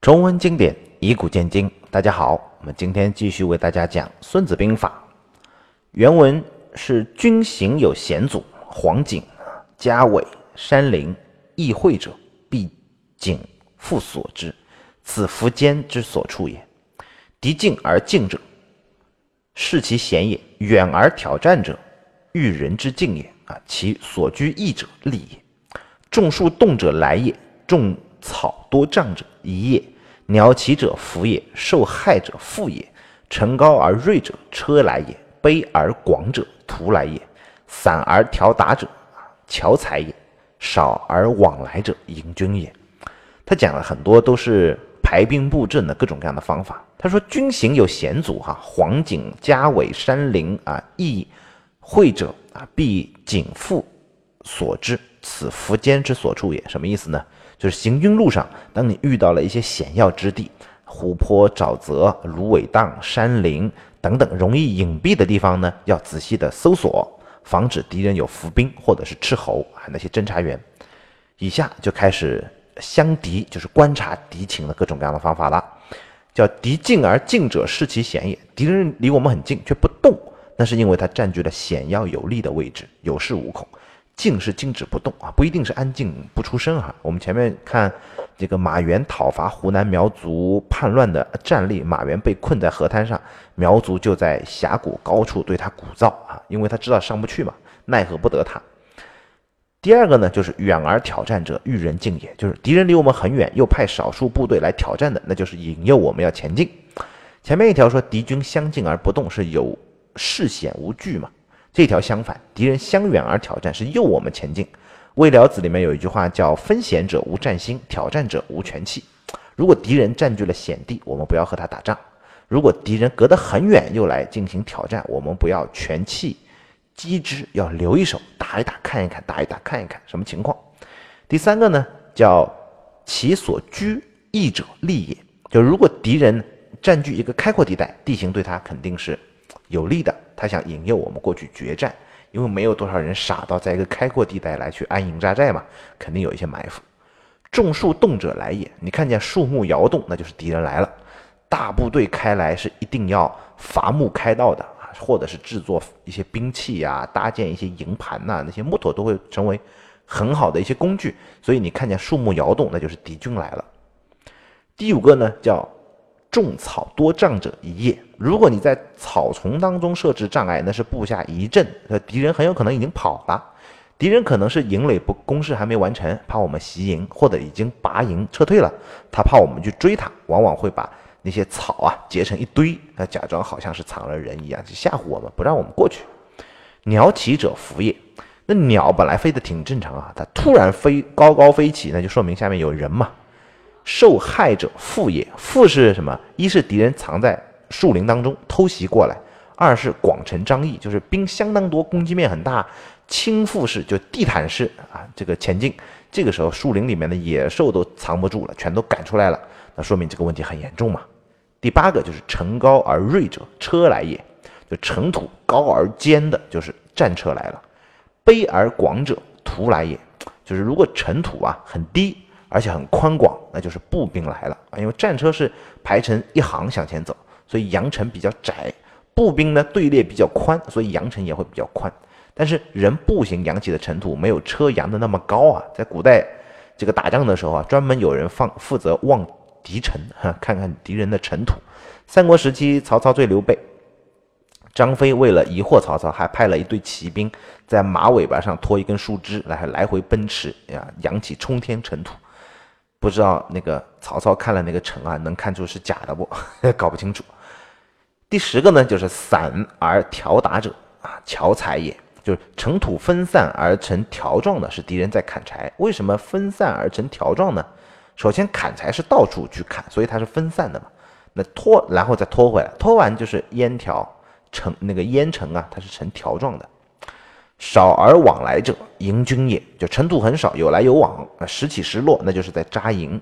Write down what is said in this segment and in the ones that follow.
中文经典以古鉴今，大家好，我们今天继续为大家讲《孙子兵法》。原文是：军行有险阻，黄景、嘉尾、山林，易会者，必景复所之，此伏坚之所处也。敌近而进者，视其险也；远而挑战者，欲人之境也。啊，其所居易者利也。种树动者来也，种草多障者夷也。鸟起者福也，受害者富也。城高而锐者车来也，卑而广者徒来也。散而调达者巧才也，少而往来者迎军也。他讲了很多都是排兵布阵的各种各样的方法。他说军行有险阻，哈，黄景、嘉尾、山林啊，易会者啊，必景复所之，此苻坚之所处也。什么意思呢？就是行军路上，当你遇到了一些险要之地，湖泊、沼泽、芦苇荡、山林等等容易隐蔽的地方呢，要仔细的搜索，防止敌人有伏兵或者是斥候啊那些侦察员。以下就开始相敌，就是观察敌情的各种各样的方法了。叫敌近而进者视其险也，敌人离我们很近却不动，那是因为他占据了险要有利的位置，有恃无恐。静是静止不动啊，不一定是安静不出声哈。我们前面看这个马援讨伐湖南苗族叛乱的战例，马援被困在河滩上，苗族就在峡谷高处对他鼓噪啊，因为他知道上不去嘛，奈何不得他。第二个呢，就是远而挑战者遇人敬也，就是敌人离我们很远，又派少数部队来挑战的，那就是引诱我们要前进。前面一条说敌军相近而不动，是有视险无惧嘛。这条相反，敌人相远而挑战，是诱我们前进。《魏了子》里面有一句话叫“分险者无战心，挑战者无权气”。如果敌人占据了险地，我们不要和他打仗；如果敌人隔得很远又来进行挑战，我们不要全气击之，要留一手，打一打看一看，打一打看一看什么情况。第三个呢，叫“其所居易者利也”，就如果敌人占据一个开阔地带，地形对他肯定是有利的。他想引诱我们过去决战，因为没有多少人傻到在一个开阔地带来去安营扎寨嘛，肯定有一些埋伏。种树动者来也，你看见树木摇动，那就是敌人来了。大部队开来是一定要伐木开道的啊，或者是制作一些兵器呀，搭建一些营盘呐，那些木头都会成为很好的一些工具。所以你看见树木摇动，那就是敌军来了。第五个呢，叫。种草多障者一夜。如果你在草丛当中设置障碍，那是布下一阵，那，敌人很有可能已经跑了。敌人可能是营垒不攻势还没完成，怕我们袭营，或者已经拔营撤退了。他怕我们去追他，往往会把那些草啊结成一堆，他假装好像是藏了人一样，去吓唬我们，不让我们过去。鸟起者伏也。那鸟本来飞得挺正常啊，它突然飞高高飞起，那就说明下面有人嘛。受害者富也，富是什么？一是敌人藏在树林当中偷袭过来，二是广城张翼，就是兵相当多，攻击面很大，倾覆式就地毯式啊，这个前进。这个时候树林里面的野兽都藏不住了，全都赶出来了，那说明这个问题很严重嘛。第八个就是城高而锐者车来也，就城土高而坚的，就是战车来了。卑而广者徒来也，就是如果城土啊很低。而且很宽广，那就是步兵来了啊！因为战车是排成一行向前走，所以羊城比较窄；步兵呢队列比较宽，所以羊城也会比较宽。但是人步行扬起的尘土没有车扬的那么高啊！在古代这个打仗的时候啊，专门有人放负责望敌尘，哈，看看敌人的尘土。三国时期，曹操追刘备，张飞为了疑惑曹操，还派了一队骑兵在马尾巴上拖一根树枝来来回奔驰呀，扬起冲天尘土。不知道那个曹操看了那个城啊，能看出是假的不？搞不清楚。第十个呢，就是散而条达者啊，巧才也，就是城土分散而成条状的，是敌人在砍柴。为什么分散而成条状呢？首先砍柴是到处去砍，所以它是分散的嘛。那拖然后再拖回来，拖完就是烟条成那个烟尘啊，它是成条状的。少而往来者，营军也。就尘土很少，有来有往，啊，时起时落，那就是在扎营。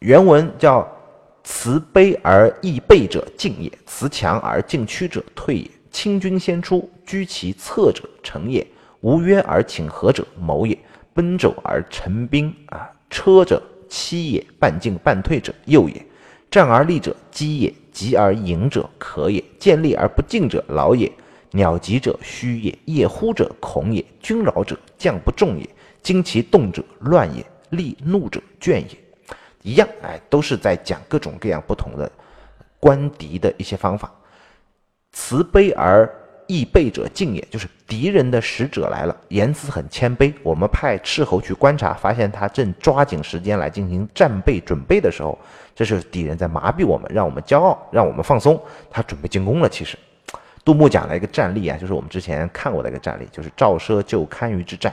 原文叫“辞卑而易备者进也，辞强而进屈者退也。轻军先出，居其侧者成也；无约而请和者谋也。奔走而成兵，啊，车者欺也；半进半退者，诱也。战而立者，击也；急而迎者，可也。见利而不进者，劳也；鸟疾者，虚也；夜呼者，恐也；君扰者，将不重也；惊其动者，乱也；利怒者，倦也。一样，哎，都是在讲各种各样不同的观敌的一些方法。慈悲而易备者敬也，就是敌人的使者来了，言辞很谦卑。我们派斥候去观察，发现他正抓紧时间来进行战备准备的时候，这是敌人在麻痹我们，让我们骄傲，让我们放松。他准备进攻了。其实，杜牧讲了一个战例啊，就是我们之前看过的一个战例，就是赵奢救堪舆之战。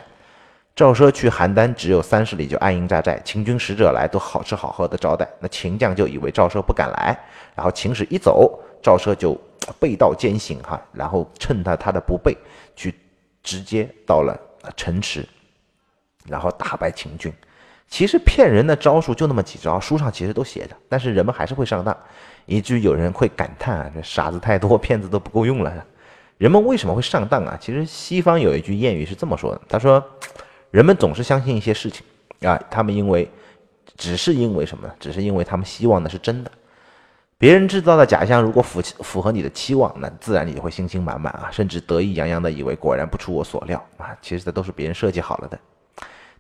赵奢去邯郸只有三十里，就安营扎寨。秦军使者来，都好吃好喝的招待。那秦将就以为赵奢不敢来，然后秦使一走，赵奢就背道兼行哈，然后趁他他的不备，去直接到了城池，然后打败秦军。其实骗人的招数就那么几招，书上其实都写着，但是人们还是会上当，以至于有人会感叹啊，这傻子太多，骗子都不够用了。人们为什么会上当啊？其实西方有一句谚语是这么说的，他说。人们总是相信一些事情，啊，他们因为，只是因为什么呢？只是因为他们希望的是真的。别人制造的假象如果符符合你的期望，那自然你就会信心满满啊，甚至得意洋洋的以为果然不出我所料啊。其实这都是别人设计好了的。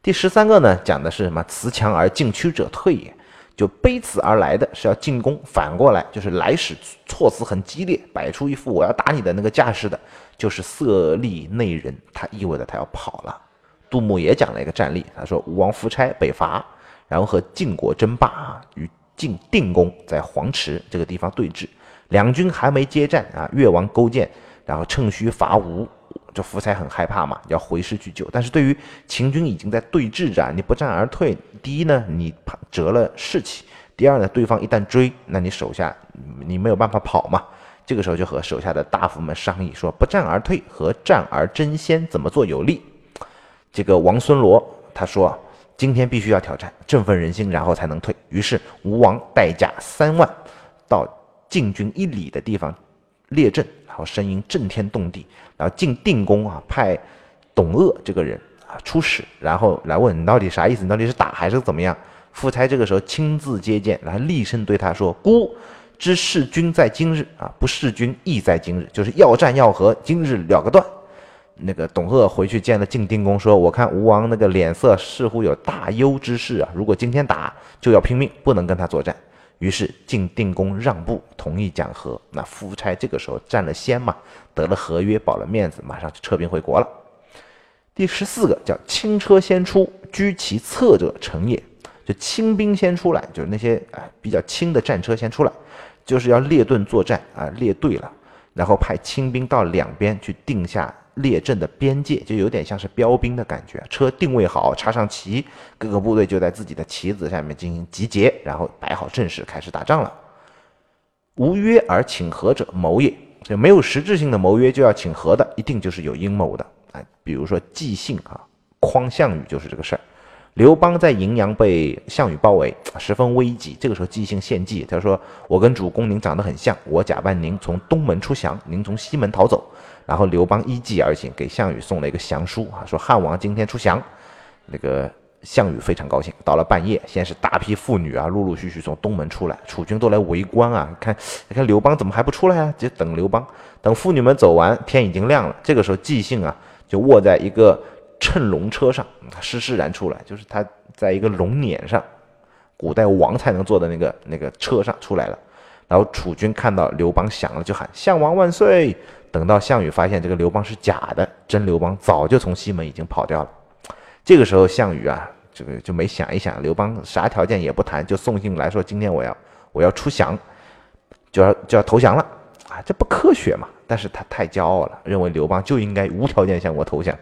第十三个呢，讲的是什么？辞强而进趋者退也，就背辞而来的是要进攻，反过来就是来使措辞很激烈，摆出一副我要打你的那个架势的，就是色厉内荏，他意味着他要跑了。杜牧也讲了一个战例，他说吴王夫差北伐，然后和晋国争霸啊，与晋定公在黄池这个地方对峙，两军还没接战啊，越王勾践然后趁虚伐吴，这福才很害怕嘛，要回师去救，但是对于秦军已经在对峙着，你不战而退，第一呢你怕折了士气，第二呢对方一旦追，那你手下你没有办法跑嘛，这个时候就和手下的大夫们商议说，不战而退和战而争先怎么做有利？这个王孙罗他说：“今天必须要挑战，振奋人心，然后才能退。”于是吴王带甲三万到晋军一里的地方列阵，然后声音震天动地。然后晋定公啊派董鄂这个人啊出使，然后来问你到底啥意思？你到底是打还是怎么样？夫差这个时候亲自接见，然后厉声对他说：“孤知弑君在今日啊，不弑君亦在今日，就是要战要和，今日了个断。”那个董鄂回去见了晋定公，说：“我看吴王那个脸色似乎有大忧之事啊，如果今天打，就要拼命，不能跟他作战。”于是晋定公让步，同意讲和。那夫差这个时候占了先嘛，得了合约，保了面子，马上就撤兵回国了。第十四个叫轻车先出，居其侧者成也，就轻兵先出来，就是那些啊比较轻的战车先出来，就是要列队作战啊，列队了，然后派轻兵到两边去定下。列阵的边界就有点像是标兵的感觉，车定位好，插上旗，各个部队就在自己的旗子下面进行集结，然后摆好阵势，开始打仗了。无约而请和者，谋也。就没有实质性的谋约就要请和的，一定就是有阴谋的。哎，比如说纪信啊，诓项羽就是这个事儿。刘邦在荥阳被项羽包围，十分危急。这个时候纪信献计，他说：“我跟主公您长得很像，我假扮您从东门出降，您从西门逃走。”然后刘邦依计而行，给项羽送了一个降书啊，说汉王今天出降。那个项羽非常高兴。到了半夜，先是大批妇女啊，陆陆续续从东门出来，楚军都来围观啊。看，你看刘邦怎么还不出来啊？就等刘邦。等妇女们走完，天已经亮了。这个时候，纪信啊，就卧在一个乘龙车上，施施然出来，就是他在一个龙辇上，古代王才能坐的那个那个车上出来了。然后楚军看到刘邦响了，就喊项王万岁。等到项羽发现这个刘邦是假的，真刘邦早就从西门已经跑掉了。这个时候，项羽啊，这个就没想一想，刘邦啥条件也不谈，就送信来说：“今天我要我要出降，就要就要投降了。”啊，这不科学嘛！但是他太骄傲了，认为刘邦就应该无条件向我投降。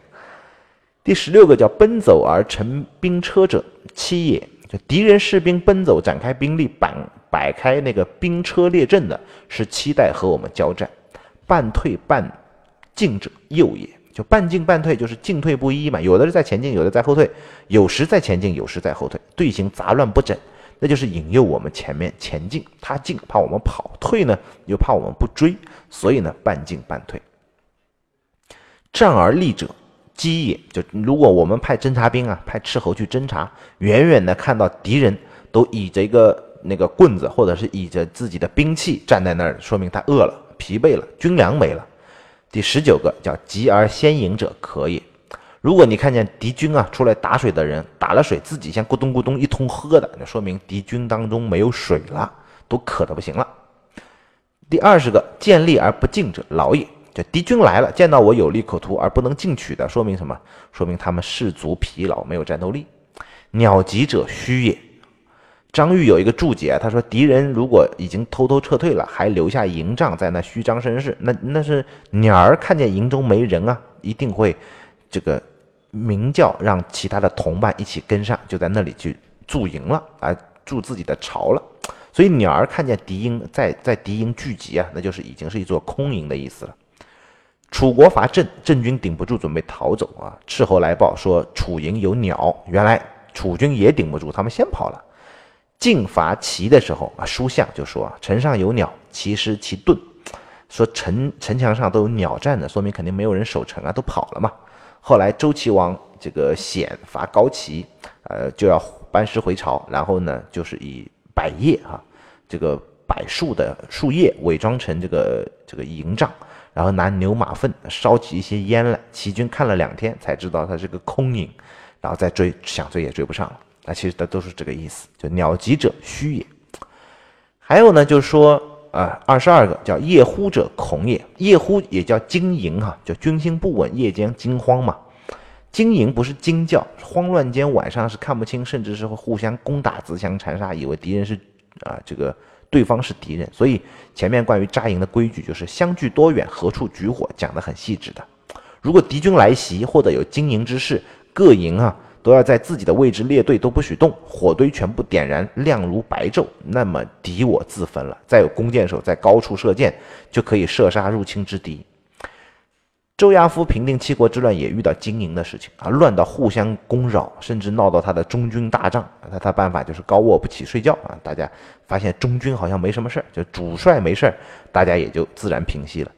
第十六个叫奔走而乘兵车者，七也。就敌人士兵奔走展开兵力，摆摆开那个兵车列阵的，是期待和我们交战。半退半进者诱也，就半进半退，就是进退不一嘛。有的是在前进，有的在后退，有时在前进，有时在后退，队形杂乱不整，那就是引诱我们前面前进。他进怕我们跑，退呢又怕我们不追，所以呢半进半退。战而立者饥也，就如果我们派侦察兵啊，派斥候去侦察，远远的看到敌人都倚着一个那个棍子，或者是倚着自己的兵器站在那儿，说明他饿了、疲惫了，军粮没了。第十九个叫急而先饮者可也。如果你看见敌军啊出来打水的人打了水，自己先咕咚咕咚一通喝的，那说明敌军当中没有水了，都渴的不行了。第二十个见利而不进者劳也。就敌军来了，见到我有利可图而不能进取的，说明什么？说明他们士卒疲劳，没有战斗力。鸟疾者虚也。张玉有一个注解，他说敌人如果已经偷偷撤退了，还留下营帐在那虚张声势，那那是鸟儿看见营中没人啊，一定会这个鸣叫，让其他的同伴一起跟上，就在那里去驻营了啊，筑自己的巢了。所以鸟儿看见敌营在在敌营聚集啊，那就是已经是一座空营的意思了。楚国伐郑，郑军顶不住，准备逃走啊！斥候来报说楚营有鸟，原来楚军也顶不住，他们先跑了。晋伐齐的时候啊，书相就说啊，城上有鸟，其失其盾。说城城墙上都有鸟站着，说明肯定没有人守城啊，都跑了嘛。后来周齐王这个显伐高齐，呃，就要班师回朝，然后呢，就是以百叶啊，这个柏树的树叶伪装成这个这个营帐。然后拿牛马粪烧起一些烟来，齐军看了两天才知道他是个空营，然后再追，想追也追不上了。那其实它都是这个意思，就鸟疾者虚也。还有呢，就是说，呃，二十二个叫夜呼者恐也，夜呼也叫惊营哈，就军心不稳，夜间惊慌嘛。惊营不是惊叫，慌乱间晚上是看不清，甚至是会互相攻打，自相残杀，以为敌人是啊这个。对方是敌人，所以前面关于扎营的规矩就是相距多远，何处举火，讲得很细致的。如果敌军来袭或者有经营之事，各营啊都要在自己的位置列队，都不许动，火堆全部点燃，亮如白昼，那么敌我自分了。再有弓箭手在高处射箭，就可以射杀入侵之敌。周亚夫平定七国之乱也遇到经营的事情啊，乱到互相攻扰，甚至闹到他的中军大帐。他他办法就是高卧不起睡觉啊。大家发现中军好像没什么事儿，就主帅没事儿，大家也就自然平息了。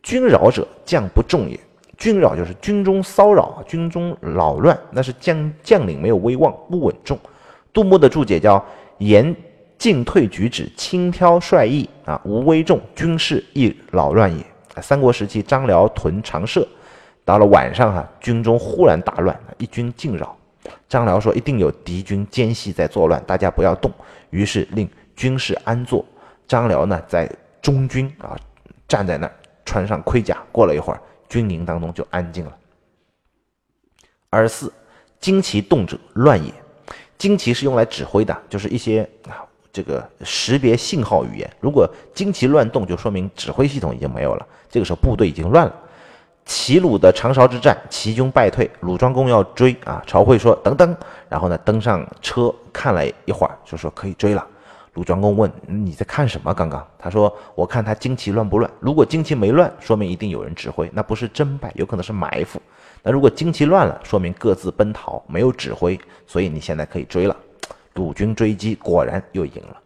军扰者将不重也，军扰就是军中骚扰，军中扰乱，那是将将领没有威望，不稳重。杜牧的注解叫言进退举止轻佻率意啊，无威重，军事亦扰乱也。三国时期，张辽屯长社，到了晚上哈，军中忽然大乱，一军进扰。张辽说：“一定有敌军奸细在作乱，大家不要动。”于是令军士安坐。张辽呢，在中军啊，站在那儿，穿上盔甲。过了一会儿，军营当中就安静了。二十四，旌旗动者乱也。旌旗是用来指挥的，就是一些啊。这个识别信号语言，如果旌旗乱动，就说明指挥系统已经没有了。这个时候部队已经乱了。齐鲁的长勺之战，齐军败退，鲁庄公要追啊。曹刿说：“等等。”然后呢，登上车看了一会儿，就说可以追了。鲁庄公问：“你在看什么？刚刚？”他说：“我看他旌旗乱不乱。如果旌旗没乱，说明一定有人指挥，那不是真败，有可能是埋伏。那如果旌旗乱了，说明各自奔逃，没有指挥，所以你现在可以追了。”鲁军追击，果然又赢了。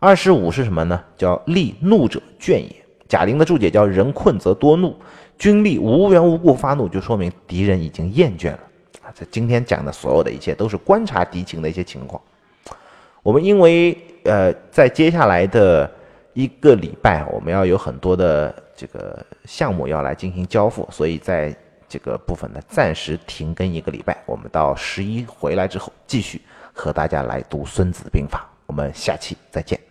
二十五是什么呢？叫利怒者倦也。贾玲的注解叫人困则多怒，军力无缘无故发怒，就说明敌人已经厌倦了。啊，这今天讲的所有的一切都是观察敌情的一些情况。我们因为呃，在接下来的一个礼拜，我们要有很多的这个项目要来进行交付，所以在这个部分呢，暂时停更一个礼拜。我们到十一回来之后继续。和大家来读《孙子兵法》，我们下期再见。